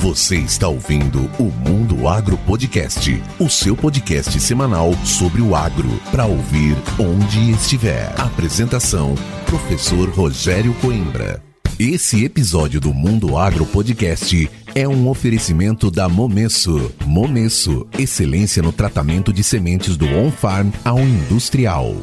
Você está ouvindo o Mundo Agro Podcast, o seu podcast semanal sobre o agro, para ouvir onde estiver. Apresentação: Professor Rogério Coimbra. Esse episódio do Mundo Agro Podcast é um oferecimento da Momesso. Momesso, excelência no tratamento de sementes do on-farm ao industrial.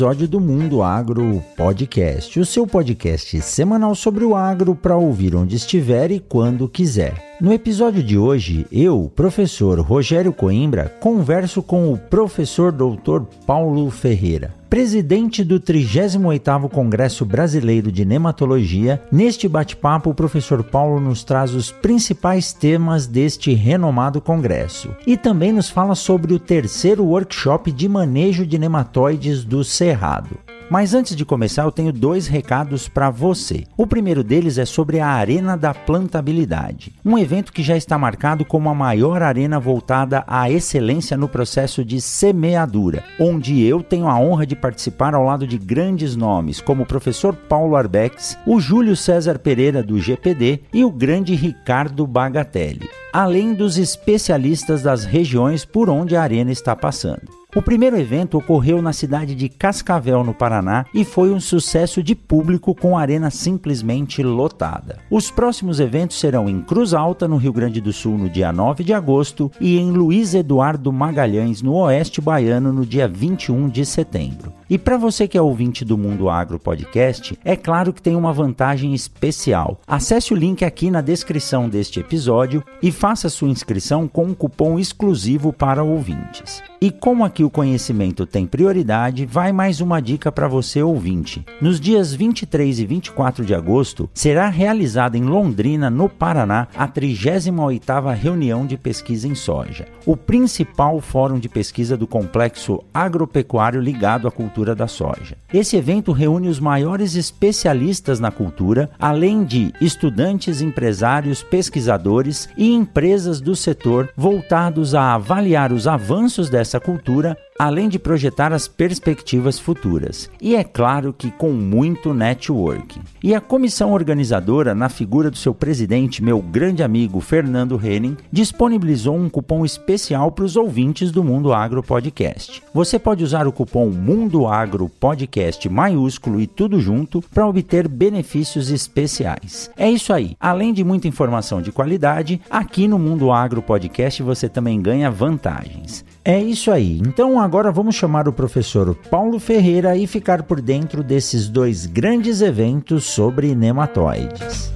Episódio do Mundo Agro Podcast, o seu podcast semanal sobre o agro para ouvir onde estiver e quando quiser. No episódio de hoje, eu, professor Rogério Coimbra, converso com o professor Dr. Paulo Ferreira presidente do 38º Congresso Brasileiro de Nematologia. Neste bate-papo, o professor Paulo nos traz os principais temas deste renomado congresso e também nos fala sobre o terceiro workshop de manejo de nematóides do Cerrado. Mas antes de começar, eu tenho dois recados para você. O primeiro deles é sobre a Arena da Plantabilidade, um evento que já está marcado como a maior arena voltada à excelência no processo de semeadura, onde eu tenho a honra de participar ao lado de grandes nomes como o professor Paulo Arbex, o Júlio César Pereira do GPD e o grande Ricardo Bagatelli, além dos especialistas das regiões por onde a arena está passando. O primeiro evento ocorreu na cidade de Cascavel, no Paraná, e foi um sucesso de público com a arena simplesmente lotada. Os próximos eventos serão em Cruz Alta, no Rio Grande do Sul, no dia 9 de agosto, e em Luiz Eduardo Magalhães, no Oeste Baiano, no dia 21 de setembro. E para você que é ouvinte do Mundo Agro Podcast, é claro que tem uma vantagem especial. Acesse o link aqui na descrição deste episódio e faça sua inscrição com um cupom exclusivo para ouvintes. E como aqui o conhecimento tem prioridade, vai mais uma dica para você ouvinte. Nos dias 23 e 24 de agosto, será realizada em Londrina, no Paraná, a 38ª reunião de pesquisa em soja, o principal fórum de pesquisa do complexo agropecuário ligado à cultura da soja. Esse evento reúne os maiores especialistas na cultura, além de estudantes, empresários, pesquisadores e empresas do setor voltados a avaliar os avanços dessa essa cultura além de projetar as perspectivas futuras. E é claro que com muito networking. E a comissão organizadora, na figura do seu presidente, meu grande amigo Fernando Henning, disponibilizou um cupom especial para os ouvintes do Mundo Agro Podcast. Você pode usar o cupom Mundo Agro Podcast maiúsculo e tudo junto para obter benefícios especiais. É isso aí. Além de muita informação de qualidade, aqui no Mundo Agro Podcast você também ganha vantagens. É isso aí. Então agora vamos chamar o professor Paulo Ferreira e ficar por dentro desses dois grandes eventos sobre nematóides.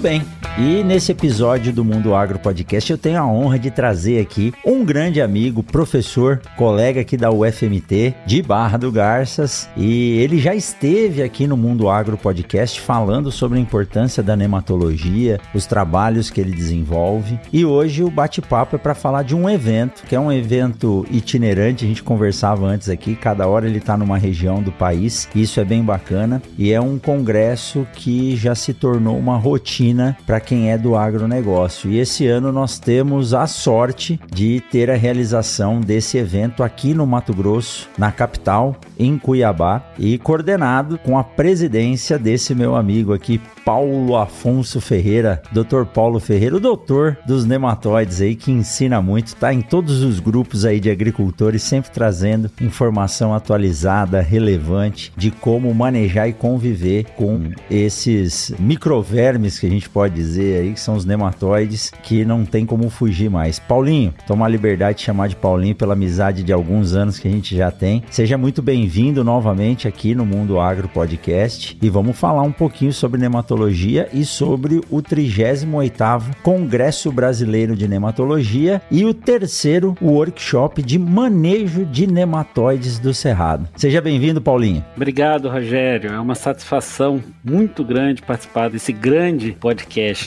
Muito bem. E nesse episódio do Mundo Agro Podcast eu tenho a honra de trazer aqui um grande amigo, professor, colega aqui da UFMT, de Barra do Garças, e ele já esteve aqui no Mundo Agro Podcast falando sobre a importância da nematologia, os trabalhos que ele desenvolve. E hoje o bate-papo é para falar de um evento, que é um evento itinerante, a gente conversava antes aqui, cada hora ele está numa região do país, isso é bem bacana, e é um congresso que já se tornou uma rotina para quem é do agronegócio. E esse ano nós temos a sorte de ter a realização desse evento aqui no Mato Grosso, na capital, em Cuiabá, e coordenado com a presidência desse meu amigo aqui, Paulo Afonso Ferreira, Dr. Paulo Ferreira, o doutor dos nematóides aí que ensina muito, tá em todos os grupos aí de agricultores, sempre trazendo informação atualizada, relevante de como manejar e conviver com esses microvermes que a gente pode dizer aí, que são os nematóides, que não tem como fugir mais. Paulinho, toma a liberdade de chamar de Paulinho pela amizade de alguns anos que a gente já tem. Seja muito bem-vindo novamente aqui no Mundo Agro Podcast e vamos falar um pouquinho sobre nematologia e sobre o 38º Congresso Brasileiro de Nematologia e o terceiro workshop de manejo de nematóides do Cerrado. Seja bem-vindo, Paulinho. Obrigado, Rogério. É uma satisfação muito grande participar desse grande podcast,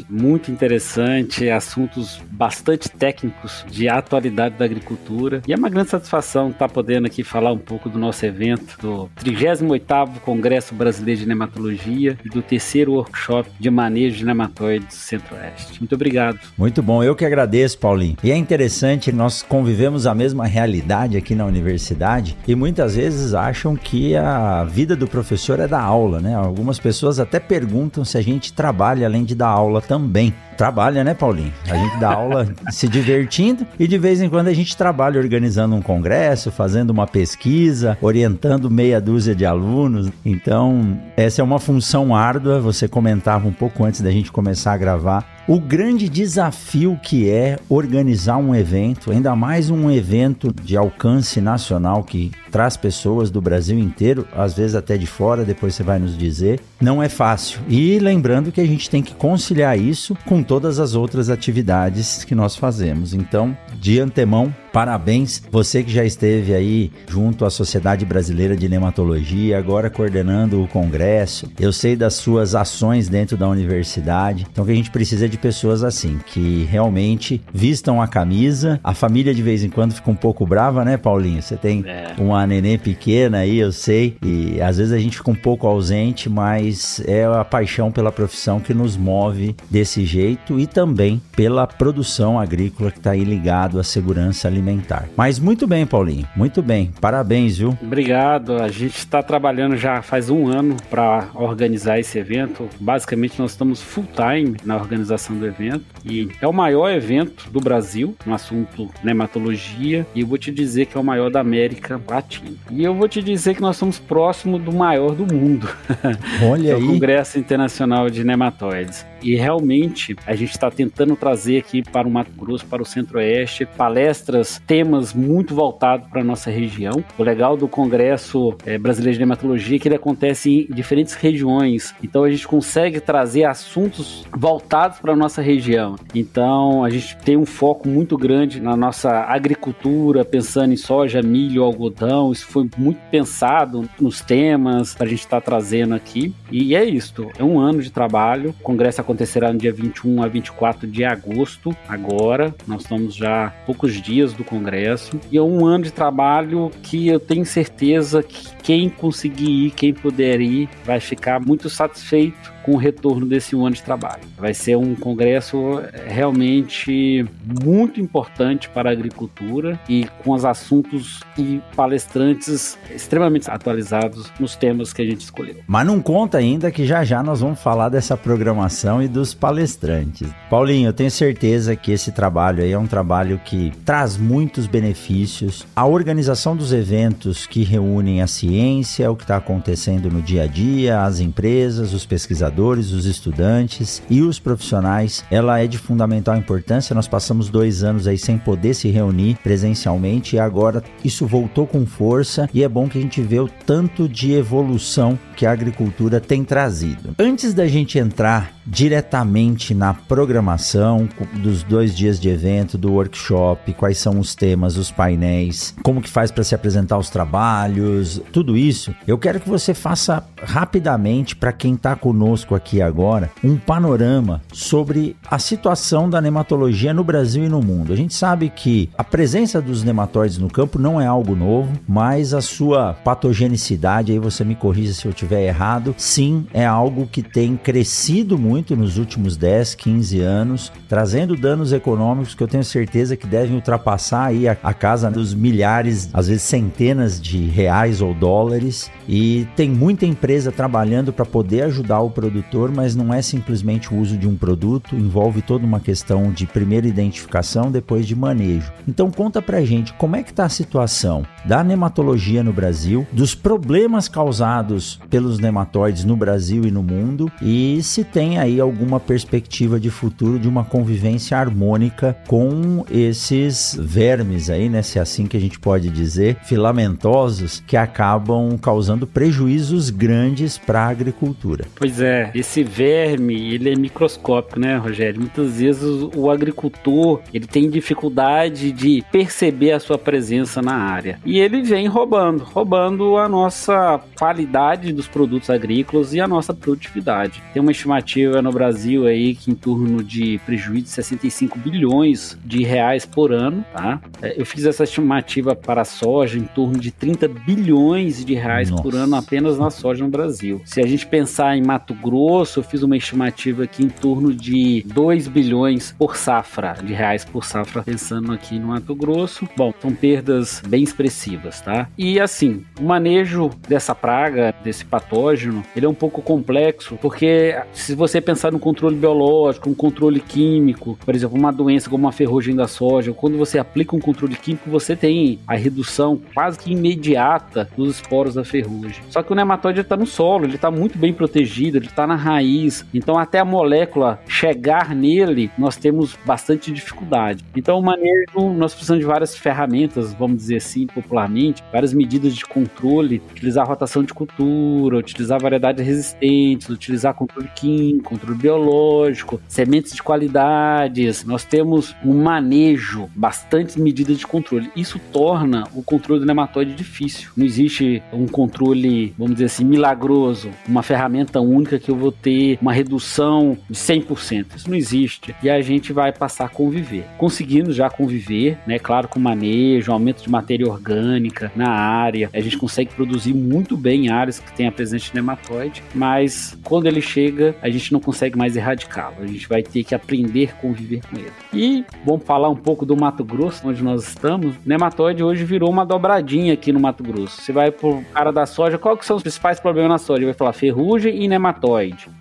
muito interessante, assuntos bastante técnicos de atualidade da agricultura. E é uma grande satisfação estar podendo aqui falar um pouco do nosso evento, do 38º Congresso Brasileiro de Nematologia e do terceiro workshop de manejo de nematóides do Centro-Oeste. Muito obrigado. Muito bom, eu que agradeço, Paulinho. E é interessante, nós convivemos a mesma realidade aqui na universidade e muitas vezes acham que a vida do professor é da aula, né? Algumas pessoas até perguntam se a gente trabalha além de dar aula também. Trabalha, né, Paulinho? A gente dá aula se divertindo e de vez em quando a gente trabalha organizando um congresso, fazendo uma pesquisa, orientando meia dúzia de alunos. Então, essa é uma função árdua. Você comentava um pouco antes da gente começar a gravar o grande desafio que é organizar um evento, ainda mais um evento de alcance nacional que traz pessoas do Brasil inteiro, às vezes até de fora, depois você vai nos dizer, não é fácil. E lembrando que a gente tem que conciliar isso com todas as outras atividades que nós fazemos. Então, de antemão, parabéns você que já esteve aí junto à Sociedade Brasileira de Nematologia, agora coordenando o congresso. Eu sei das suas ações dentro da universidade. Então, que a gente precisa de pessoas assim, que realmente vistam a camisa. A família de vez em quando fica um pouco brava, né, Paulinho? Você tem é. uma neném pequena aí, eu sei, e às vezes a gente fica um pouco ausente, mas é a paixão pela profissão que nos move desse jeito e também pela produção agrícola que está aí ligado à segurança alimentar. Mas muito bem, Paulinho, muito bem. Parabéns, viu? Obrigado. A gente está trabalhando já faz um ano para organizar esse evento. Basicamente, nós estamos full time na organização do evento e é o maior evento do Brasil no assunto nematologia e eu vou te dizer que é o maior da América Latina. E eu vou te dizer que nós somos próximo do maior do mundo. Olha é o aí. Congresso Internacional de Nematóides. E realmente a gente está tentando trazer aqui para o Mato Grosso, para o Centro-Oeste, palestras, temas muito voltados para a nossa região. O legal do Congresso é, Brasileiro de Nematologia é que ele acontece em diferentes regiões. Então a gente consegue trazer assuntos voltados para a nossa região. Então a gente tem um foco muito grande na nossa agricultura, pensando em soja, milho, algodão. Isso foi muito pensado nos temas para a gente estar tá trazendo aqui. E é isso. É um ano de trabalho. O congresso acontecerá no dia 21 a 24 de agosto. Agora, nós estamos já poucos dias do congresso. E é um ano de trabalho que eu tenho certeza que quem conseguir ir, quem puder ir, vai ficar muito satisfeito com o retorno desse um ano de trabalho. Vai ser um congresso realmente muito importante para a agricultura e com os assuntos e palestrantes extremamente atualizados nos temas que a gente escolheu. Mas não conta ainda que já já nós vamos falar dessa programação e dos palestrantes. Paulinho, eu tenho certeza que esse trabalho aí é um trabalho que traz muitos benefícios. A organização dos eventos que reúnem a ciência, o que está acontecendo no dia a dia, as empresas, os pesquisadores pesquisadores, os estudantes e os profissionais, ela é de fundamental importância. Nós passamos dois anos aí sem poder se reunir presencialmente e agora isso voltou com força e é bom que a gente vê o tanto de evolução que a agricultura tem trazido. Antes da gente entrar diretamente na programação dos dois dias de evento, do workshop, quais são os temas, os painéis, como que faz para se apresentar os trabalhos, tudo isso, eu quero que você faça rapidamente para quem está conosco aqui agora um panorama sobre a situação da nematologia no Brasil e no mundo. A gente sabe que a presença dos nematóides no campo não é algo novo, mas a sua patogenicidade, aí você me corrija se eu estiver errado, sim, é algo que tem crescido muito nos últimos 10, 15 anos, trazendo danos econômicos que eu tenho certeza que devem ultrapassar aí a, a casa dos milhares, às vezes centenas de reais ou dólares dólares e tem muita empresa trabalhando para poder ajudar o produtor, mas não é simplesmente o uso de um produto, envolve toda uma questão de primeira identificação, depois de manejo. Então conta pra gente como é que está a situação da nematologia no Brasil, dos problemas causados pelos nematóides no Brasil e no mundo e se tem aí alguma perspectiva de futuro de uma convivência harmônica com esses vermes aí, né, se é assim que a gente pode dizer, filamentosos que acabam causando prejuízos grandes para a agricultura. Pois é, esse verme, ele é microscópico, né, Rogério? Muitas vezes o agricultor, ele tem dificuldade de perceber a sua presença na área. E ele vem roubando, roubando a nossa qualidade dos produtos agrícolas e a nossa produtividade. Tem uma estimativa no Brasil aí que em torno de prejuízo de 65 bilhões de reais por ano, tá? É, eu fiz essa estimativa para a soja em torno de 30 bilhões de reais Nossa. por ano apenas na soja no Brasil. Se a gente pensar em Mato Grosso, eu fiz uma estimativa aqui em torno de 2 bilhões por safra, de reais por safra, pensando aqui no Mato Grosso. Bom, são perdas bem expressivas, tá? E assim, o manejo dessa praga, desse patógeno, ele é um pouco complexo, porque se você pensar no controle biológico, um controle químico, por exemplo, uma doença como a ferrugem da soja, quando você aplica um controle químico, você tem a redução quase que imediata dos esporos da ferrugem. Só que o nematóide está no solo, ele está muito bem protegido, ele está na raiz, então até a molécula chegar nele, nós temos bastante dificuldade. Então o manejo, nós precisamos de várias ferramentas, vamos dizer assim, popularmente, várias medidas de controle, utilizar rotação de cultura, utilizar variedades resistentes, utilizar controle químico, controle biológico, sementes de qualidades. Nós temos um manejo, bastante medidas de controle. Isso torna o controle do nematóide difícil. Não existe um controle, vamos dizer assim, milagroso, uma ferramenta única que eu vou ter uma redução de 100%. Isso não existe. E a gente vai passar a conviver. Conseguindo já conviver, né? Claro, com manejo, aumento de matéria orgânica na área. A gente consegue produzir muito bem áreas que tem a presença de nematóide, mas quando ele chega, a gente não consegue mais erradicá-lo. A gente vai ter que aprender a conviver com ele. E vamos falar um pouco do Mato Grosso, onde nós estamos. Nematóide hoje virou uma dobradinha aqui no Mato Grosso. Você vai pro cara da soja, qual que são os principais problemas na soja? Ele vai falar ferrugem e nematóide.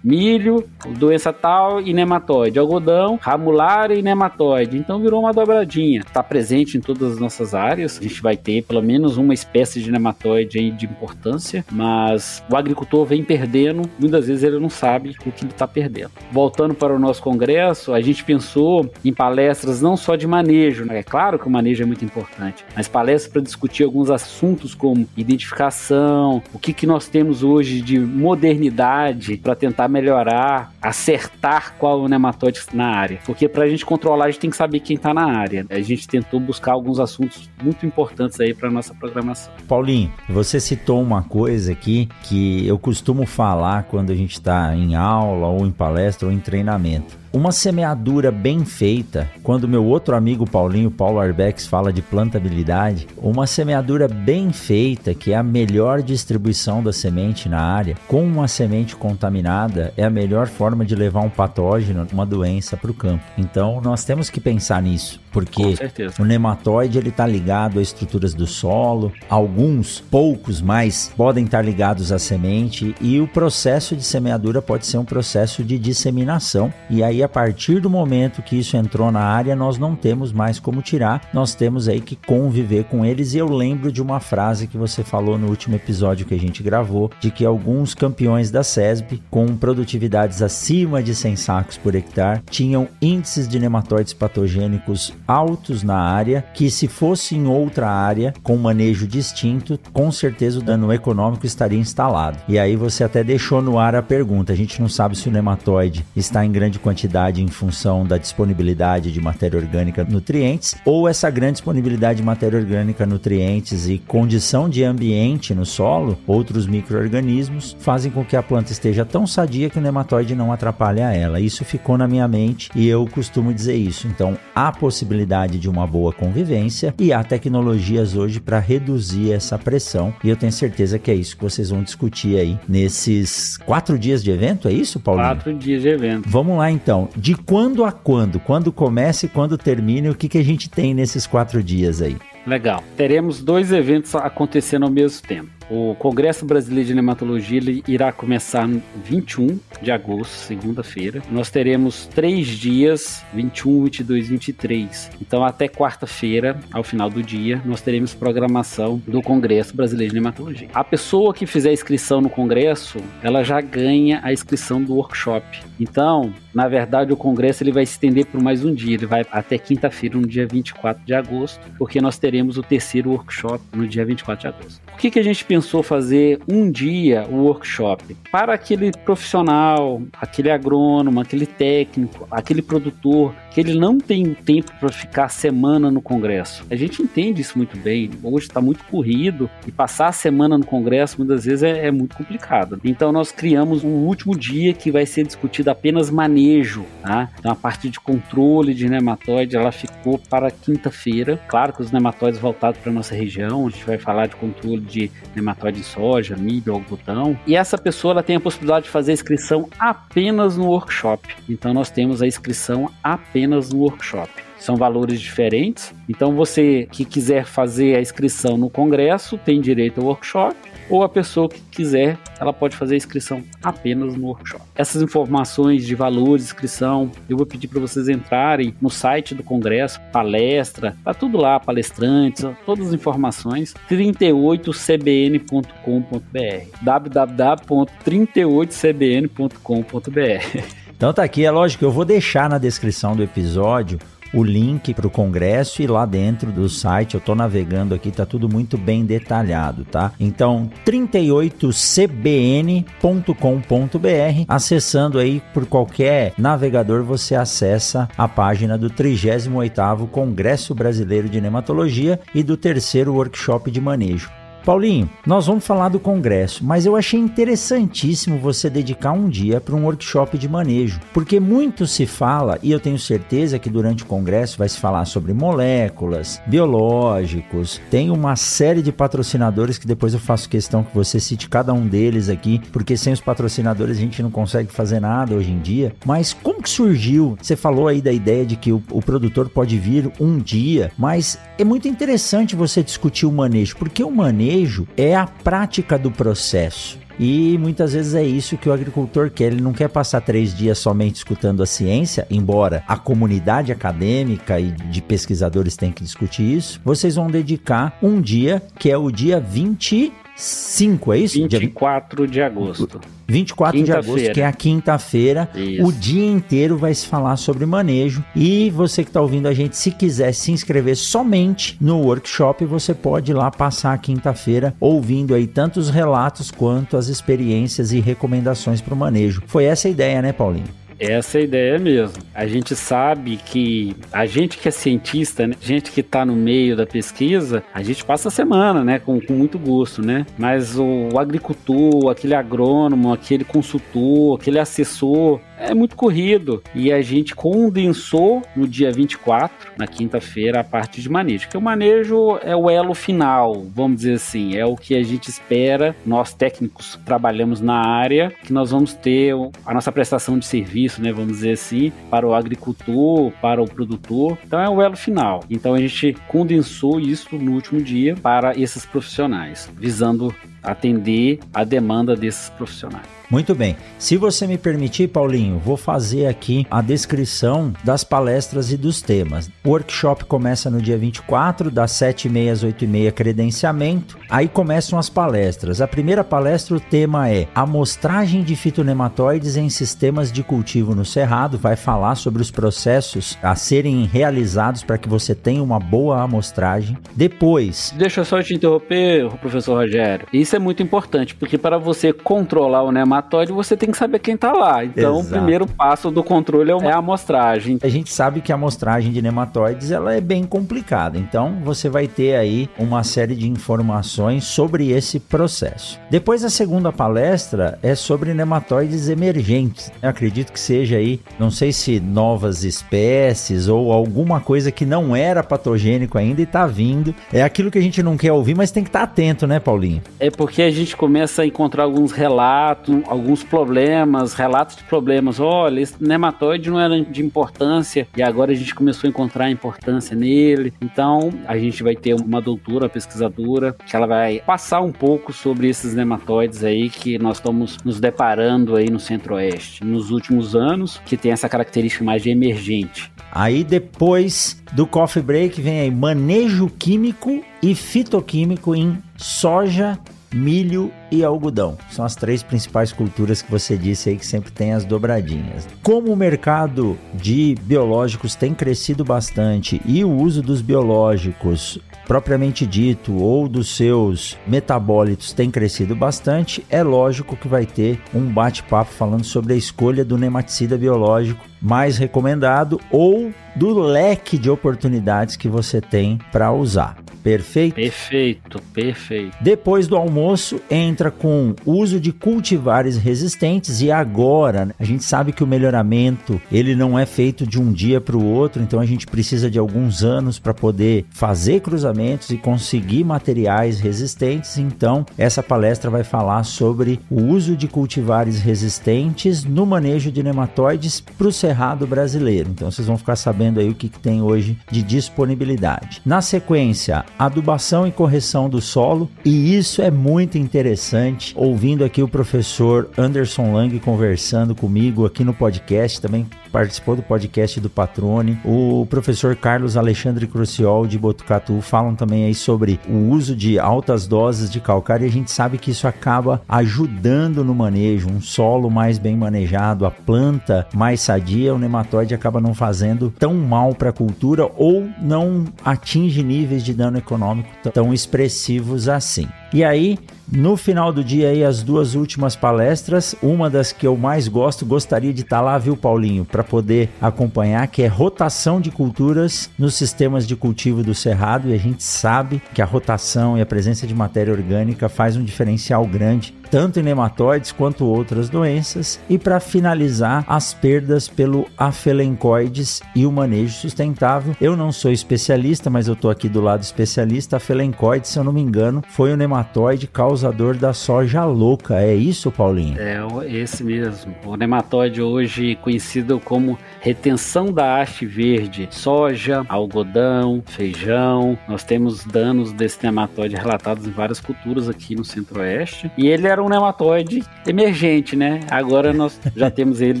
Milho, doença tal e nematóide. Algodão, ramulária e nematóide. Então virou uma dobradinha. Está presente em todas as nossas áreas. A gente vai ter pelo menos uma espécie de nematóide aí de importância, mas o agricultor vem perdendo, muitas vezes ele não sabe o que ele está perdendo. Voltando para o nosso congresso, a gente pensou em palestras não só de manejo, né? é claro que o manejo é muito importante, mas palestras para discutir alguns assuntos como identificação, o que, que nós temos hoje de modernidade para tentar melhorar, acertar qual o nematóide na área. Porque para a gente controlar, a gente tem que saber quem está na área. A gente tentou buscar alguns assuntos muito importantes aí para nossa programação. Paulinho, você citou uma coisa aqui que eu costumo falar quando a gente está em aula ou em palestra ou em treinamento. Uma semeadura bem feita, quando meu outro amigo Paulinho, Paulo Arbex, fala de plantabilidade, uma semeadura bem feita, que é a melhor distribuição da semente na área, com uma semente contaminada, é a melhor forma de levar um patógeno, uma doença para o campo. Então nós temos que pensar nisso, porque o nematóide ele está ligado a estruturas do solo, alguns, poucos mais, podem estar ligados à semente e o processo de semeadura pode ser um processo de disseminação e aí a partir do momento que isso entrou na área, nós não temos mais como tirar, nós temos aí que conviver com eles. E eu lembro de uma frase que você falou no último episódio que a gente gravou, de que alguns campeões da SESB, com produtividades acima de 100 sacos por hectare, tinham índices de nematóides patogênicos altos na área, que se fosse em outra área, com manejo distinto, com certeza o dano econômico estaria instalado. E aí você até deixou no ar a pergunta, a gente não sabe se o nematóide está em grande quantidade em função da disponibilidade de matéria orgânica nutrientes, ou essa grande disponibilidade de matéria orgânica nutrientes e condição de ambiente no solo, outros micro-organismos, fazem com que a planta esteja tão sadia que o nematóide não atrapalhe ela. Isso ficou na minha mente e eu costumo dizer isso. Então, há possibilidade de uma boa convivência e há tecnologias hoje para reduzir essa pressão. E eu tenho certeza que é isso que vocês vão discutir aí nesses quatro dias de evento, é isso, Paulinho? Quatro dias de evento. Vamos lá então de quando a quando? Quando começa e quando termina? O que, que a gente tem nesses quatro dias aí? Legal. Teremos dois eventos acontecendo ao mesmo tempo. O Congresso Brasileiro de Nematologia irá começar no 21 de agosto, segunda-feira. Nós teremos três dias, 21, 22 e 23. Então, até quarta-feira, ao final do dia, nós teremos programação do Congresso Brasileiro de Nematologia. A pessoa que fizer inscrição no Congresso, ela já ganha a inscrição do workshop. Então, na verdade, o Congresso ele vai se estender por mais um dia. Ele vai até quinta-feira, no dia 24 de agosto, porque nós teremos o terceiro workshop no dia 24 de agosto. Que, que a gente pensou fazer um dia o workshop? Para aquele profissional, aquele agrônomo, aquele técnico, aquele produtor, que ele não tem tempo para ficar semana no Congresso. A gente entende isso muito bem. Hoje está muito corrido e passar a semana no Congresso muitas vezes é, é muito complicado. Então nós criamos um último dia que vai ser discutido apenas manejo, tá? Então a parte de controle de nematóide ela ficou para quinta-feira. Claro que os nematóides voltados para nossa região, a gente vai falar de controle de nematóide em soja, milho, algodão. E essa pessoa ela tem a possibilidade de fazer a inscrição apenas no workshop. Então nós temos a inscrição apenas no workshop são valores diferentes. Então, você que quiser fazer a inscrição no congresso tem direito ao workshop ou a pessoa que quiser, ela pode fazer a inscrição apenas no workshop. Essas informações de valores, inscrição, eu vou pedir para vocês entrarem no site do congresso, palestra, tá tudo lá, palestrantes, todas as informações, 38cbn.com.br, www.38cbn.com.br. Então tá aqui, é lógico, eu vou deixar na descrição do episódio o link para o congresso e lá dentro do site eu estou navegando aqui, tá tudo muito bem detalhado, tá? Então 38cbn.com.br, acessando aí por qualquer navegador você acessa a página do 38º Congresso Brasileiro de Nematologia e do terceiro workshop de manejo. Paulinho, nós vamos falar do congresso, mas eu achei interessantíssimo você dedicar um dia para um workshop de manejo, porque muito se fala, e eu tenho certeza que durante o congresso vai se falar sobre moléculas, biológicos, tem uma série de patrocinadores que depois eu faço questão que você cite cada um deles aqui, porque sem os patrocinadores a gente não consegue fazer nada hoje em dia. Mas como que surgiu? Você falou aí da ideia de que o, o produtor pode vir um dia, mas é muito interessante você discutir o manejo, porque o manejo manejo é a prática do processo. E muitas vezes é isso que o agricultor quer. Ele não quer passar três dias somente escutando a ciência, embora a comunidade acadêmica e de pesquisadores tenha que discutir isso. Vocês vão dedicar um dia, que é o dia 20 5, é isso? 24 de agosto. 24 de agosto, que é a quinta-feira. O dia inteiro vai se falar sobre manejo. E você que está ouvindo a gente, se quiser se inscrever somente no workshop, você pode ir lá passar a quinta-feira ouvindo aí tanto os relatos quanto as experiências e recomendações para o manejo. Foi essa a ideia, né, Paulinho? Essa é a ideia mesmo. A gente sabe que a gente que é cientista, né? gente que está no meio da pesquisa, a gente passa a semana, né? Com, com muito gosto, né? Mas o, o agricultor, aquele agrônomo, aquele consultor, aquele assessor, é muito corrido. E a gente condensou no dia 24, na quinta-feira, a parte de manejo. Que o manejo é o elo final, vamos dizer assim, é o que a gente espera. Nós técnicos trabalhamos na área, que nós vamos ter a nossa prestação de serviço, né, vamos dizer assim, para o agricultor, para o produtor. Então é o elo final. Então a gente condensou isso no último dia para esses profissionais, visando atender a demanda desses profissionais. Muito bem. Se você me permitir, Paulinho, vou fazer aqui a descrição das palestras e dos temas. O workshop começa no dia 24, das 7h30 às 8h30, credenciamento. Aí começam as palestras. A primeira palestra, o tema é amostragem de fitonematóides em sistemas de cultivo no cerrado. Vai falar sobre os processos a serem realizados para que você tenha uma boa amostragem. Depois. Deixa eu só te interromper, professor Rogério. Isso é muito importante, porque para você controlar o nematóide, relatório, você tem que saber quem está lá. Então, Exato. o primeiro passo do controle é, é a amostragem. A gente sabe que a amostragem de nematóides ela é bem complicada. Então, você vai ter aí uma série de informações sobre esse processo. Depois, a segunda palestra é sobre nematóides emergentes. Eu acredito que seja aí, não sei se novas espécies ou alguma coisa que não era patogênico ainda e está vindo. É aquilo que a gente não quer ouvir, mas tem que estar tá atento, né, Paulinho? É porque a gente começa a encontrar alguns relatos, alguns problemas, relatos de problemas. Olha, esse nematóide não era de importância e agora a gente começou a encontrar importância nele. Então, a gente vai ter uma doutora, pesquisadora, que ela vai passar um pouco sobre esses nematóides aí que nós estamos nos deparando aí no Centro-Oeste nos últimos anos, que tem essa característica mais de emergente. Aí depois do coffee break vem aí manejo químico e fitoquímico em soja, milho e algodão. São as três principais culturas que você disse aí que sempre tem as dobradinhas. Como o mercado de biológicos tem crescido bastante e o uso dos biológicos propriamente dito ou dos seus metabólitos tem crescido bastante, é lógico que vai ter um bate-papo falando sobre a escolha do nematicida biológico mais recomendado ou do leque de oportunidades que você tem para usar. Perfeito? Perfeito, perfeito. Depois do almoço, entra com uso de cultivares resistentes e agora né, a gente sabe que o melhoramento ele não é feito de um dia para o outro, então a gente precisa de alguns anos para poder fazer cruzamentos e conseguir materiais resistentes. Então, essa palestra vai falar sobre o uso de cultivares resistentes no manejo de nematóides para o cerrado brasileiro. Então, vocês vão ficar sabendo aí o que, que tem hoje de disponibilidade. Na sequência, adubação e correção do solo, e isso é muito interessante. Ouvindo aqui o professor Anderson Lang conversando comigo aqui no podcast, também participou do podcast do Patrone, o professor Carlos Alexandre Cruciol de Botucatu falam também aí sobre o uso de altas doses de calcário e a gente sabe que isso acaba ajudando no manejo, um solo mais bem manejado, a planta mais sadia, o nematóide acaba não fazendo tão mal para a cultura ou não atinge níveis de dano econômico tão expressivos assim. E aí, no final do dia aí as duas últimas palestras, uma das que eu mais gosto, gostaria de estar tá lá, viu, Paulinho, para poder acompanhar, que é rotação de culturas nos sistemas de cultivo do cerrado, e a gente sabe que a rotação e a presença de matéria orgânica faz um diferencial grande tanto em nematóides quanto outras doenças, e para finalizar, as perdas pelo afelencoides e o manejo sustentável. Eu não sou especialista, mas eu estou aqui do lado especialista. Afelencoides, se eu não me engano, foi o nematóide causador da soja louca. É isso, Paulinho? É esse mesmo. O nematóide hoje conhecido como retenção da haste verde, soja, algodão, feijão. Nós temos danos desse nematóide relatados em várias culturas aqui no Centro-Oeste. E ele era um nematóide emergente, né? Agora nós já temos ele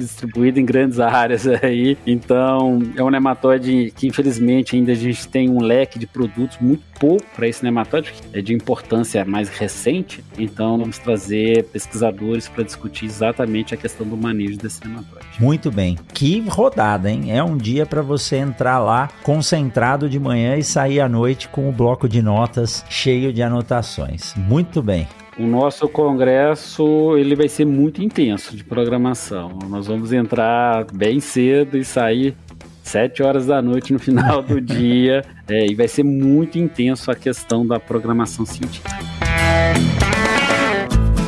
distribuído em grandes áreas aí. Então, é um nematóide que infelizmente ainda a gente tem um leque de produtos muito pouco para esse nematóide, é de importância mais recente. Então, vamos trazer pesquisadores para discutir exatamente a questão do manejo desse nematóide. Muito bem. Que rodada, hein? É um dia para você entrar lá concentrado de manhã e sair à noite com o bloco de notas cheio de anotações. Muito bem. O nosso congresso ele vai ser muito intenso de programação. Nós vamos entrar bem cedo e sair sete horas da noite no final do dia. É, e vai ser muito intenso a questão da programação científica.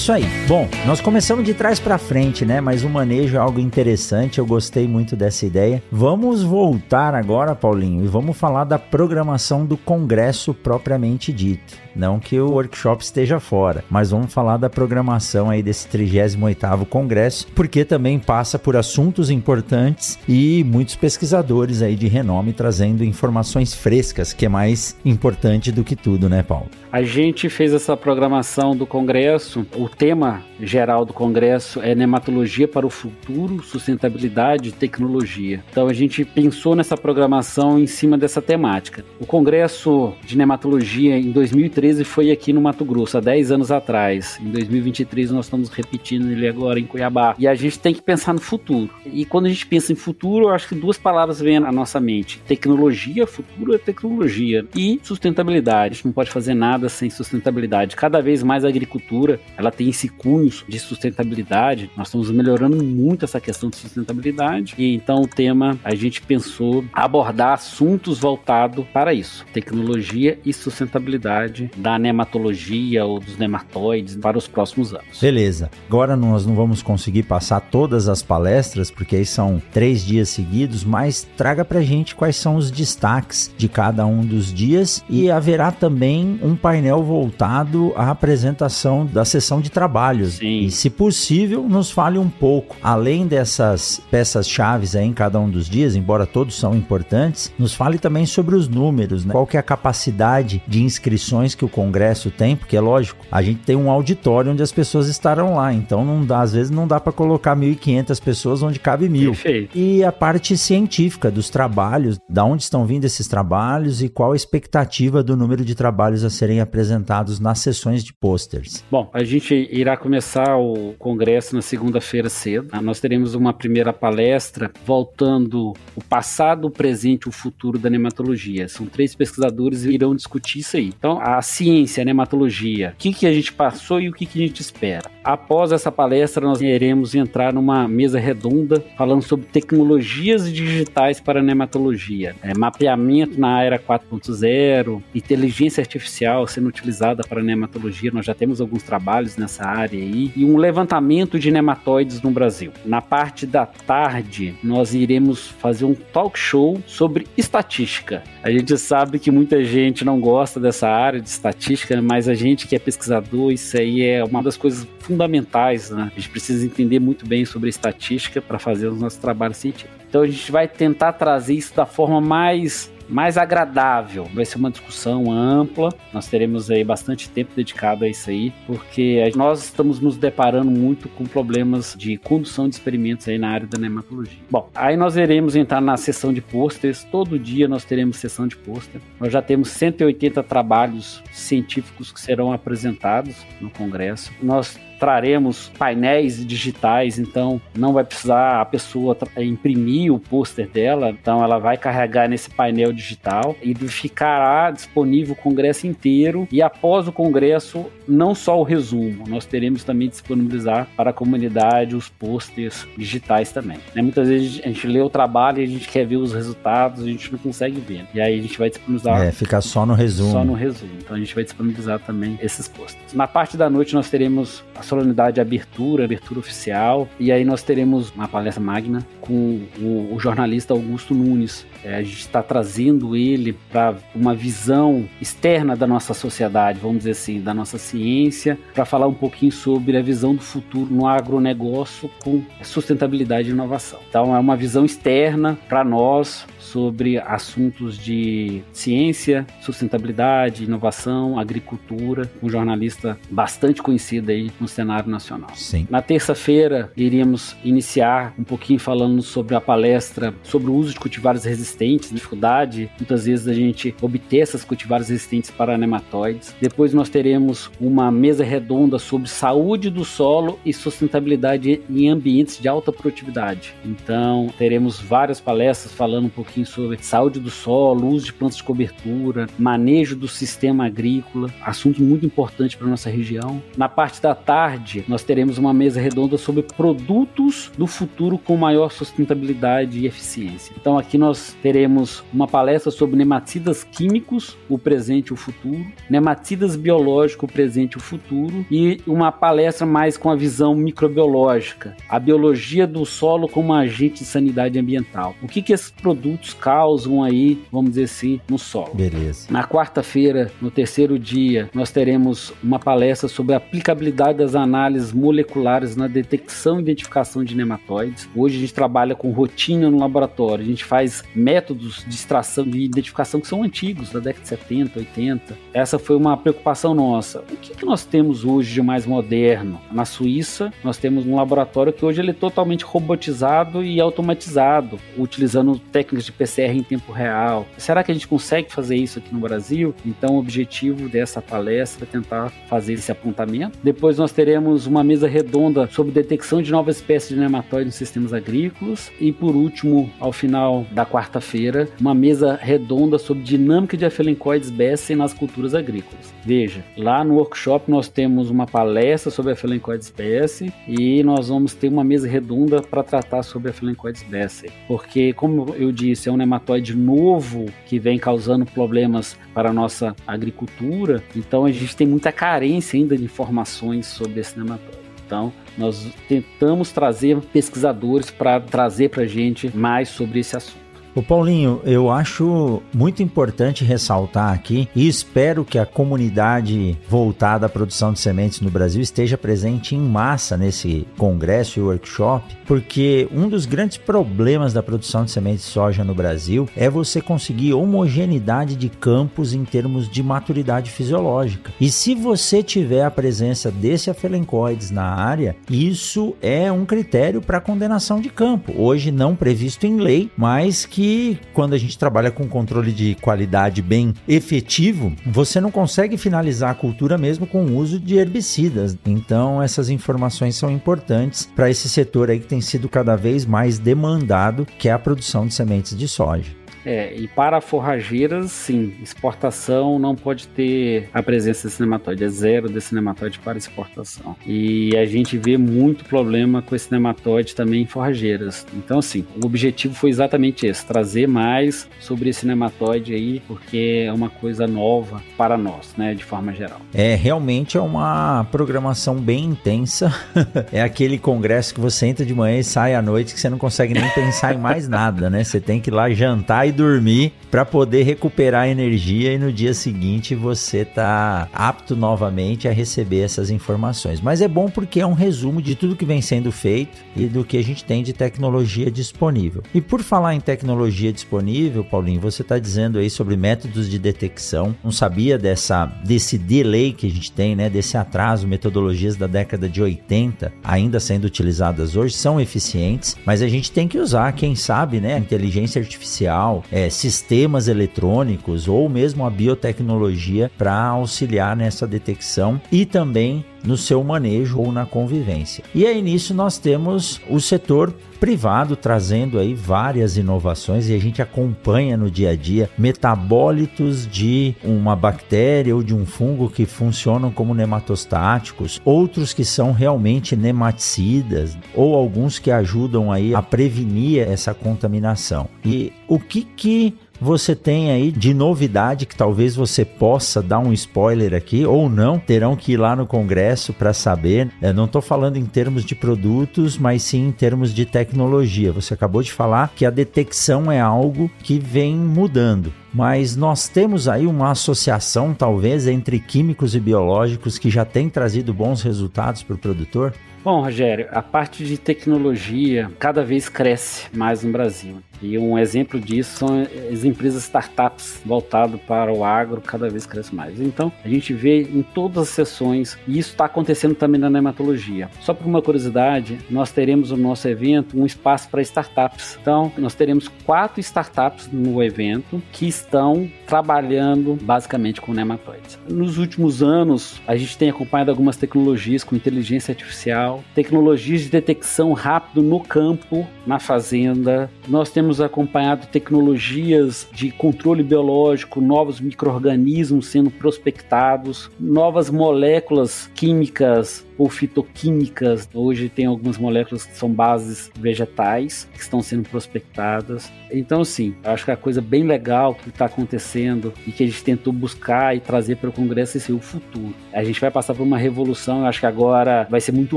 Isso aí. Bom, nós começamos de trás para frente, né? Mas o manejo é algo interessante, eu gostei muito dessa ideia. Vamos voltar agora, Paulinho, e vamos falar da programação do congresso propriamente dito. Não que o workshop esteja fora, mas vamos falar da programação aí desse 38º congresso, porque também passa por assuntos importantes e muitos pesquisadores aí de renome trazendo informações frescas, que é mais importante do que tudo, né, Paulo? A gente fez essa programação do congresso. O tema geral do congresso é nematologia para o futuro, sustentabilidade e tecnologia. Então a gente pensou nessa programação em cima dessa temática. O congresso de nematologia em 2013 foi aqui no Mato Grosso, há 10 anos atrás. Em 2023 nós estamos repetindo ele agora em Cuiabá. E a gente tem que pensar no futuro. E quando a gente pensa em futuro, eu acho que duas palavras vêm à nossa mente: tecnologia, futuro é tecnologia e sustentabilidade. A gente não pode fazer nada sem sustentabilidade. Cada vez mais a agricultura, ela tem esse cunho de sustentabilidade. Nós estamos melhorando muito essa questão de sustentabilidade e então o tema a gente pensou abordar assuntos voltados para isso, tecnologia e sustentabilidade da nematologia ou dos nematóides para os próximos anos. Beleza. Agora nós não vamos conseguir passar todas as palestras porque aí são três dias seguidos, mas traga para gente quais são os destaques de cada um dos dias e haverá também um painel voltado à apresentação da sessão de trabalhos. Sim. E, se possível, nos fale um pouco, além dessas peças-chave em cada um dos dias, embora todos são importantes, nos fale também sobre os números, né? qual que é a capacidade de inscrições que o Congresso tem, porque é lógico, a gente tem um auditório onde as pessoas estarão lá, então não dá, às vezes não dá para colocar 1.500 pessoas onde cabe mil. Perfeito. E a parte científica dos trabalhos, da onde estão vindo esses trabalhos e qual a expectativa do número de trabalhos a serem apresentados nas sessões de posters? Bom, a gente irá começar o congresso na segunda-feira cedo. Ah, nós teremos uma primeira palestra voltando o passado, o presente e o futuro da nematologia. São três pesquisadores que irão discutir isso aí. Então, a ciência, a nematologia, o que, que a gente passou e o que, que a gente espera. Após essa palestra, nós iremos entrar numa mesa redonda falando sobre tecnologias digitais para nematologia, é, mapeamento na era 4.0, inteligência artificial sendo utilizada para nematologia. Nós já temos alguns trabalhos nessa área aí e um levantamento de nematóides no Brasil. Na parte da tarde, nós iremos fazer um talk show sobre estatística. A gente sabe que muita gente não gosta dessa área de estatística, mas a gente que é pesquisador, isso aí é uma das coisas fundamentais, né? A gente precisa entender muito bem sobre estatística para fazer os nossos trabalhos científicos. Então a gente vai tentar trazer isso da forma mais mais agradável. Vai ser uma discussão ampla. Nós teremos aí bastante tempo dedicado a isso aí, porque nós estamos nos deparando muito com problemas de condução de experimentos aí na área da nematologia. Bom, aí nós iremos entrar na sessão de pôsteres. Todo dia nós teremos sessão de pôster. Nós já temos 180 trabalhos científicos que serão apresentados no congresso. Nós traremos painéis digitais, então não vai precisar a pessoa imprimir o pôster dela, então ela vai carregar nesse painel digital e ficará disponível o congresso inteiro e após o congresso não só o resumo, nós teremos também disponibilizar para a comunidade os posters digitais também. Né? Muitas vezes a gente lê o trabalho e a gente quer ver os resultados, a gente não consegue ver. E aí a gente vai disponibilizar. É, ficar só no resumo. Só no resumo. Então a gente vai disponibilizar também esses posters. Na parte da noite nós teremos a solenidade de abertura, abertura oficial, e aí nós teremos uma palestra magna com o, o jornalista Augusto Nunes. É, a gente está trazendo ele para uma visão externa da nossa sociedade, vamos dizer assim, da nossa ciência, para falar um pouquinho sobre a visão do futuro no agronegócio com sustentabilidade e inovação. Então é uma visão externa para nós sobre assuntos de ciência, sustentabilidade, inovação, agricultura, um jornalista bastante conhecido aí no cenário nacional. Sim. Na terça-feira iríamos iniciar um pouquinho falando sobre a palestra sobre o uso de cultivares resistentes, dificuldade muitas vezes a gente obter essas cultivares resistentes para nematóides. Depois nós teremos uma mesa redonda sobre saúde do solo e sustentabilidade em ambientes de alta produtividade. Então teremos várias palestras falando um pouquinho pouquinho sobre saúde do solo, uso de plantas de cobertura, manejo do sistema agrícola, assunto muito importante para nossa região. Na parte da tarde, nós teremos uma mesa redonda sobre produtos do futuro com maior sustentabilidade e eficiência. Então aqui nós teremos uma palestra sobre nematicidas químicos, o presente e o futuro, nematicidas biológicos, o presente e o futuro, e uma palestra mais com a visão microbiológica, a biologia do solo como agente de sanidade ambiental. O que, que esses produtos causam aí, vamos dizer assim, no solo. Beleza. Na quarta-feira, no terceiro dia, nós teremos uma palestra sobre a aplicabilidade das análises moleculares na detecção e identificação de nematóides. Hoje a gente trabalha com rotina no laboratório, a gente faz métodos de extração de identificação que são antigos, da década de 70, 80. Essa foi uma preocupação nossa. O que, que nós temos hoje de mais moderno? Na Suíça, nós temos um laboratório que hoje ele é totalmente robotizado e automatizado, utilizando técnicas de PCR em tempo real. Será que a gente consegue fazer isso aqui no Brasil? Então, o objetivo dessa palestra é tentar fazer esse apontamento. Depois, nós teremos uma mesa redonda sobre detecção de novas espécies de nematóides nos sistemas agrícolas. E, por último, ao final da quarta-feira, uma mesa redonda sobre dinâmica de afelencoides Bessie nas culturas agrícolas. Veja, lá no workshop nós temos uma palestra sobre afelencoides Bessie e nós vamos ter uma mesa redonda para tratar sobre afelencoides Bessie. Porque, como eu disse, é um nematóide novo que vem causando problemas para a nossa agricultura, então a gente tem muita carência ainda de informações sobre esse nematóide. Então, nós tentamos trazer pesquisadores para trazer para a gente mais sobre esse assunto. O Paulinho, eu acho muito importante ressaltar aqui e espero que a comunidade voltada à produção de sementes no Brasil esteja presente em massa nesse congresso e workshop, porque um dos grandes problemas da produção de sementes de soja no Brasil é você conseguir homogeneidade de campos em termos de maturidade fisiológica. E se você tiver a presença desse afelencoides na área, isso é um critério para condenação de campo. Hoje não previsto em lei, mas que que quando a gente trabalha com controle de qualidade bem efetivo, você não consegue finalizar a cultura mesmo com o uso de herbicidas. Então, essas informações são importantes para esse setor aí que tem sido cada vez mais demandado, que é a produção de sementes de soja. É, e para forrageiras, sim, exportação não pode ter a presença desse nematóide, é zero desse nematóide para exportação. E a gente vê muito problema com esse nematóide também em forrageiras. Então, assim, o objetivo foi exatamente esse, trazer mais sobre esse nematóide aí, porque é uma coisa nova para nós, né, de forma geral. É, realmente é uma programação bem intensa. é aquele congresso que você entra de manhã e sai à noite que você não consegue nem pensar em mais nada, né? Você tem que ir lá jantar e dormir para poder recuperar energia e no dia seguinte você tá apto novamente a receber essas informações. Mas é bom porque é um resumo de tudo que vem sendo feito e do que a gente tem de tecnologia disponível. E por falar em tecnologia disponível, Paulinho, você está dizendo aí sobre métodos de detecção. Não sabia dessa desse delay que a gente tem, né, desse atraso, metodologias da década de 80 ainda sendo utilizadas hoje são eficientes, mas a gente tem que usar, quem sabe, né, inteligência artificial, é, sistemas eletrônicos ou mesmo a biotecnologia para auxiliar nessa detecção e também no seu manejo ou na convivência. E aí nisso nós temos o setor privado trazendo aí várias inovações e a gente acompanha no dia a dia metabólitos de uma bactéria ou de um fungo que funcionam como nematostáticos, outros que são realmente nematicidas ou alguns que ajudam aí a prevenir essa contaminação. E o que que você tem aí de novidade que talvez você possa dar um spoiler aqui ou não? Terão que ir lá no congresso para saber. Eu não estou falando em termos de produtos, mas sim em termos de tecnologia. Você acabou de falar que a detecção é algo que vem mudando mas nós temos aí uma associação, talvez, entre químicos e biológicos que já tem trazido bons resultados para o produtor? Bom, Rogério, a parte de tecnologia cada vez cresce mais no Brasil. E um exemplo disso são as empresas startups voltadas para o agro, cada vez cresce mais. Então, a gente vê em todas as sessões, e isso está acontecendo também na nematologia. Só por uma curiosidade, nós teremos no nosso evento um espaço para startups. Então, nós teremos quatro startups no evento que estão trabalhando basicamente com nematóides. Nos últimos anos, a gente tem acompanhado algumas tecnologias com inteligência artificial, tecnologias de detecção rápido no campo, na fazenda. Nós temos temos acompanhado tecnologias de controle biológico, novos micro-organismos sendo prospectados, novas moléculas químicas ou fitoquímicas. Hoje tem algumas moléculas que são bases vegetais que estão sendo prospectadas. Então, sim, acho que a coisa bem legal que está acontecendo e que a gente tentou buscar e trazer para o Congresso é o futuro. A gente vai passar por uma revolução, eu acho que agora vai ser muito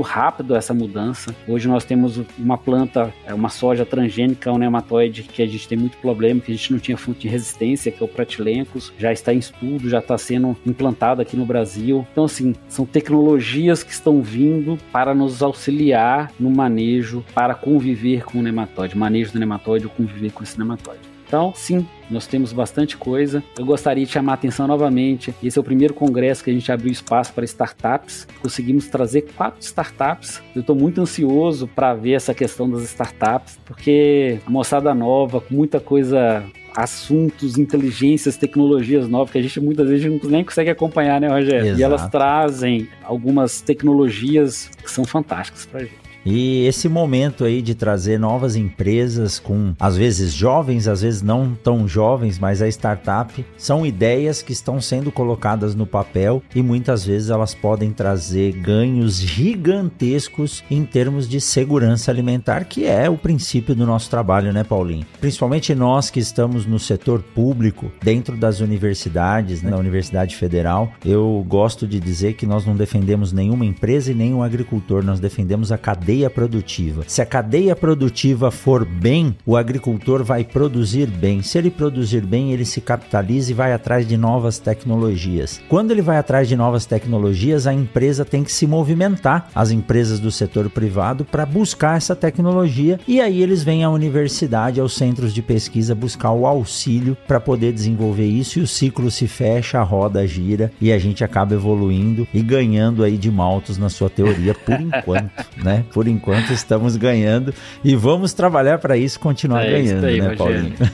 rápido essa mudança. Hoje nós temos uma planta, é uma soja transgênica, um nematóide, que a gente tem muito problema, que a gente não tinha fonte de resistência, que é o Pratilencos, já está em estudo, já está sendo implantado aqui no Brasil. Então, assim, são tecnologias que estão estão vindo para nos auxiliar no manejo, para conviver com o nematóide, manejo do nematóide ou conviver com esse nematóide. Então, sim, nós temos bastante coisa. Eu gostaria de chamar a atenção novamente. Esse é o primeiro congresso que a gente abriu espaço para startups. Conseguimos trazer quatro startups. Eu estou muito ansioso para ver essa questão das startups, porque a moçada nova, com muita coisa assuntos, inteligências, tecnologias novas que a gente muitas vezes nem consegue acompanhar, né, Rogério? Exato. E elas trazem algumas tecnologias que são fantásticas para a gente. E esse momento aí de trazer novas empresas com, às vezes jovens, às vezes não tão jovens, mas a startup, são ideias que estão sendo colocadas no papel e muitas vezes elas podem trazer ganhos gigantescos em termos de segurança alimentar, que é o princípio do nosso trabalho, né, Paulinho? Principalmente nós que estamos no setor público, dentro das universidades, né, na Universidade Federal, eu gosto de dizer que nós não defendemos nenhuma empresa e nenhum agricultor, nós defendemos a cadeia cadeia produtiva. Se a cadeia produtiva for bem, o agricultor vai produzir bem. Se ele produzir bem, ele se capitaliza e vai atrás de novas tecnologias. Quando ele vai atrás de novas tecnologias, a empresa tem que se movimentar, as empresas do setor privado, para buscar essa tecnologia e aí eles vêm à universidade, aos centros de pesquisa buscar o auxílio para poder desenvolver isso e o ciclo se fecha, a roda gira e a gente acaba evoluindo e ganhando aí de maltos na sua teoria por enquanto, né? Por por enquanto estamos ganhando e vamos trabalhar para isso continuar é ganhando, aí, né, Paulinho?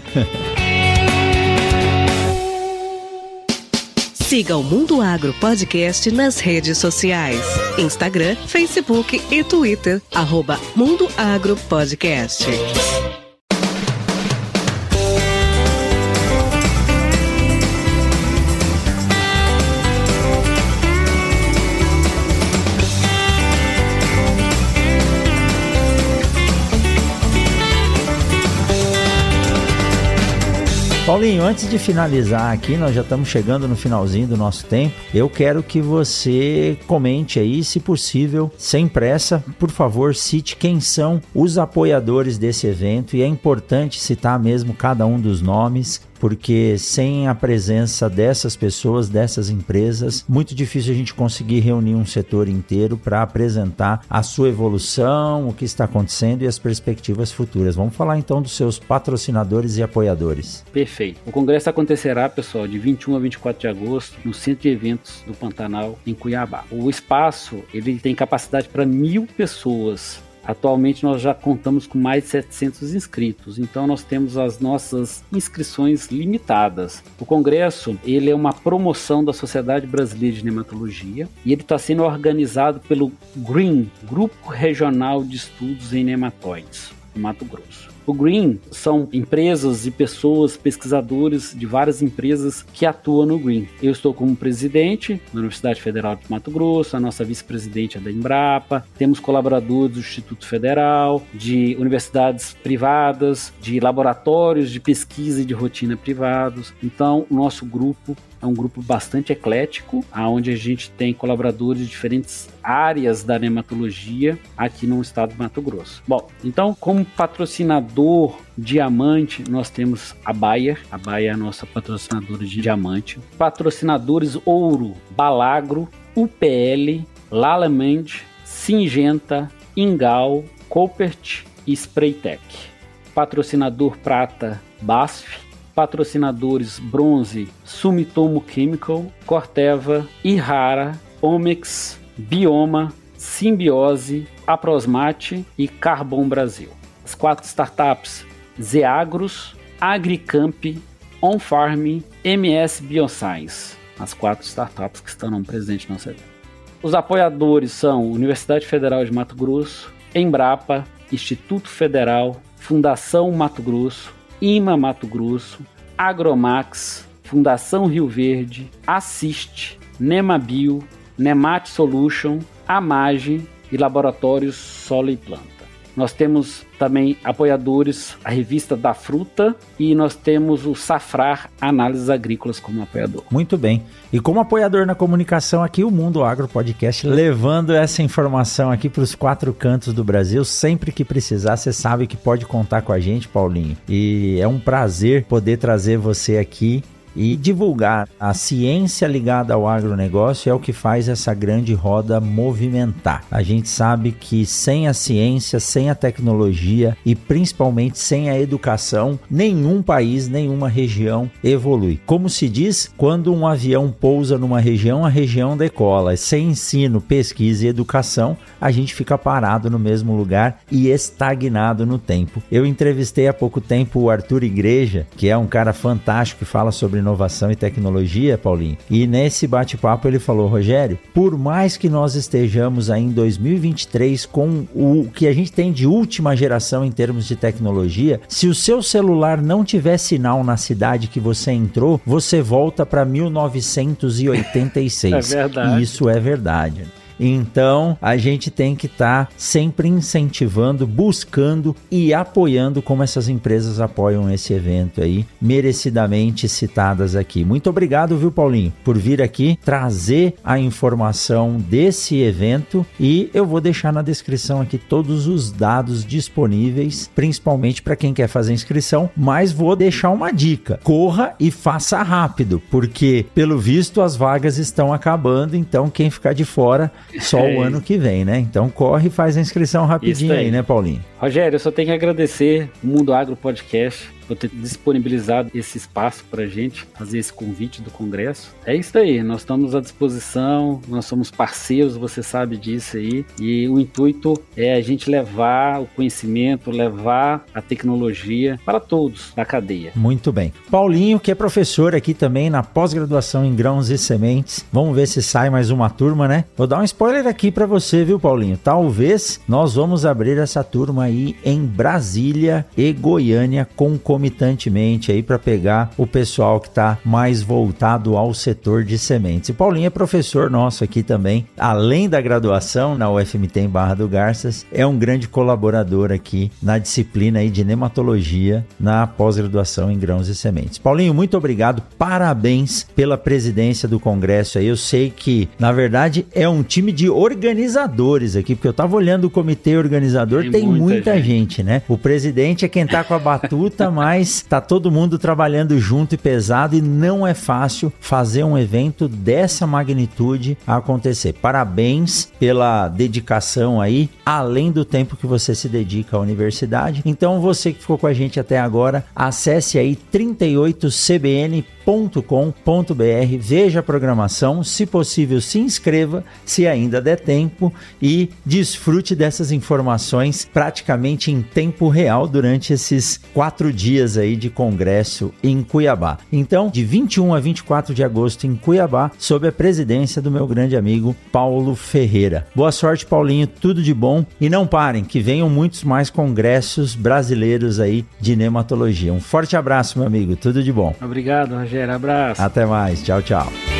Siga o Mundo Agro Podcast nas redes sociais: Instagram, Facebook e Twitter. Arroba Mundo Agro Podcast. Paulinho, antes de finalizar aqui, nós já estamos chegando no finalzinho do nosso tempo. Eu quero que você comente aí, se possível, sem pressa, por favor, cite quem são os apoiadores desse evento e é importante citar mesmo cada um dos nomes porque sem a presença dessas pessoas, dessas empresas, muito difícil a gente conseguir reunir um setor inteiro para apresentar a sua evolução, o que está acontecendo e as perspectivas futuras. Vamos falar então dos seus patrocinadores e apoiadores. Perfeito. O congresso acontecerá, pessoal, de 21 a 24 de agosto no Centro de Eventos do Pantanal, em Cuiabá. O espaço ele tem capacidade para mil pessoas Atualmente nós já contamos com mais de 700 inscritos, então nós temos as nossas inscrições limitadas. O congresso ele é uma promoção da Sociedade Brasileira de Nematologia e ele está sendo organizado pelo GREEN, Grupo Regional de Estudos em Nematóides, Mato Grosso. O Green são empresas e pessoas, pesquisadores de várias empresas que atuam no Green. Eu estou como presidente da Universidade Federal de Mato Grosso, a nossa vice-presidente é da Embrapa, temos colaboradores do Instituto Federal, de universidades privadas, de laboratórios de pesquisa e de rotina privados. Então, o nosso grupo é um grupo bastante eclético, onde a gente tem colaboradores de diferentes áreas da nematologia aqui no estado do Mato Grosso. Bom, então, como patrocinador diamante, nós temos a Bayer. A Bayer é a nossa patrocinadora de diamante. Patrocinadores ouro, Balagro, UPL, Lalement, Singenta, Ingal, Coopert e Spraytech. Patrocinador prata, BASF patrocinadores bronze Sumitomo Chemical, Corteva, Ihara, Omex, Bioma, Simbiose, Aprosmate e Carbon Brasil. As quatro startups Zeagros, Agricamp, OnFarm, MS Bioscience. As quatro startups que estão presentes no nosso evento. Os apoiadores são Universidade Federal de Mato Grosso, Embrapa, Instituto Federal, Fundação Mato Grosso, IMA Mato Grosso, Agromax, Fundação Rio Verde, Assiste, Nemabio, Nemat Solution, Amage e Laboratórios Solo e Planta. Nós temos também apoiadores, a revista da fruta e nós temos o Safrar Análises Agrícolas como apoiador. Muito bem. E como apoiador na comunicação aqui, o Mundo Agro Podcast, levando essa informação aqui para os quatro cantos do Brasil, sempre que precisar, você sabe que pode contar com a gente, Paulinho. E é um prazer poder trazer você aqui e divulgar a ciência ligada ao agronegócio é o que faz essa grande roda movimentar. A gente sabe que sem a ciência, sem a tecnologia e principalmente sem a educação, nenhum país, nenhuma região evolui. Como se diz, quando um avião pousa numa região, a região decola. Sem ensino, pesquisa e educação, a gente fica parado no mesmo lugar e estagnado no tempo. Eu entrevistei há pouco tempo o Arthur Igreja, que é um cara fantástico que fala sobre inovação e tecnologia, Paulinho. E nesse bate-papo ele falou, Rogério, por mais que nós estejamos aí em 2023 com o que a gente tem de última geração em termos de tecnologia, se o seu celular não tiver sinal na cidade que você entrou, você volta para 1986. É verdade. E isso é verdade. Então, a gente tem que estar tá sempre incentivando, buscando e apoiando como essas empresas apoiam esse evento aí, merecidamente citadas aqui. Muito obrigado, viu, Paulinho, por vir aqui trazer a informação desse evento e eu vou deixar na descrição aqui todos os dados disponíveis, principalmente para quem quer fazer inscrição, mas vou deixar uma dica: corra e faça rápido, porque pelo visto as vagas estão acabando, então quem ficar de fora só é. o ano que vem, né? Então corre e faz a inscrição rapidinho aí. aí, né, Paulinho? Rogério, eu só tenho que agradecer o Mundo Agro Podcast por ter disponibilizado esse espaço para a gente fazer esse convite do Congresso. É isso aí, nós estamos à disposição, nós somos parceiros, você sabe disso aí, e o intuito é a gente levar o conhecimento, levar a tecnologia para todos da cadeia. Muito bem. Paulinho, que é professor aqui também na pós-graduação em grãos e sementes, vamos ver se sai mais uma turma, né? Vou dar um spoiler aqui para você, viu, Paulinho? Talvez nós vamos abrir essa turma aí em Brasília e Goiânia com concomitantemente aí para pegar o pessoal que está mais voltado ao setor de sementes. E Paulinho é professor nosso aqui também, além da graduação na UFMT em Barra do Garças, é um grande colaborador aqui na disciplina aí de nematologia na pós-graduação em grãos e sementes. Paulinho, muito obrigado, parabéns pela presidência do congresso aí. Eu sei que, na verdade, é um time de organizadores aqui, porque eu estava olhando o comitê organizador, tem, tem muita, muita gente. gente, né? O presidente é quem está com a batuta, mas mas tá todo mundo trabalhando junto e pesado e não é fácil fazer um evento dessa magnitude acontecer. Parabéns pela dedicação aí, além do tempo que você se dedica à universidade. Então você que ficou com a gente até agora, acesse aí 38cbn.com com.br veja a programação, se possível se inscreva, se ainda der tempo e desfrute dessas informações praticamente em tempo real durante esses quatro dias aí de congresso em Cuiabá. Então, de 21 a 24 de agosto em Cuiabá, sob a presidência do meu grande amigo Paulo Ferreira. Boa sorte, Paulinho, tudo de bom e não parem, que venham muitos mais congressos brasileiros aí de nematologia. Um forte abraço, meu amigo, tudo de bom. Obrigado. Rogério. Abraço. Até mais. Tchau, tchau.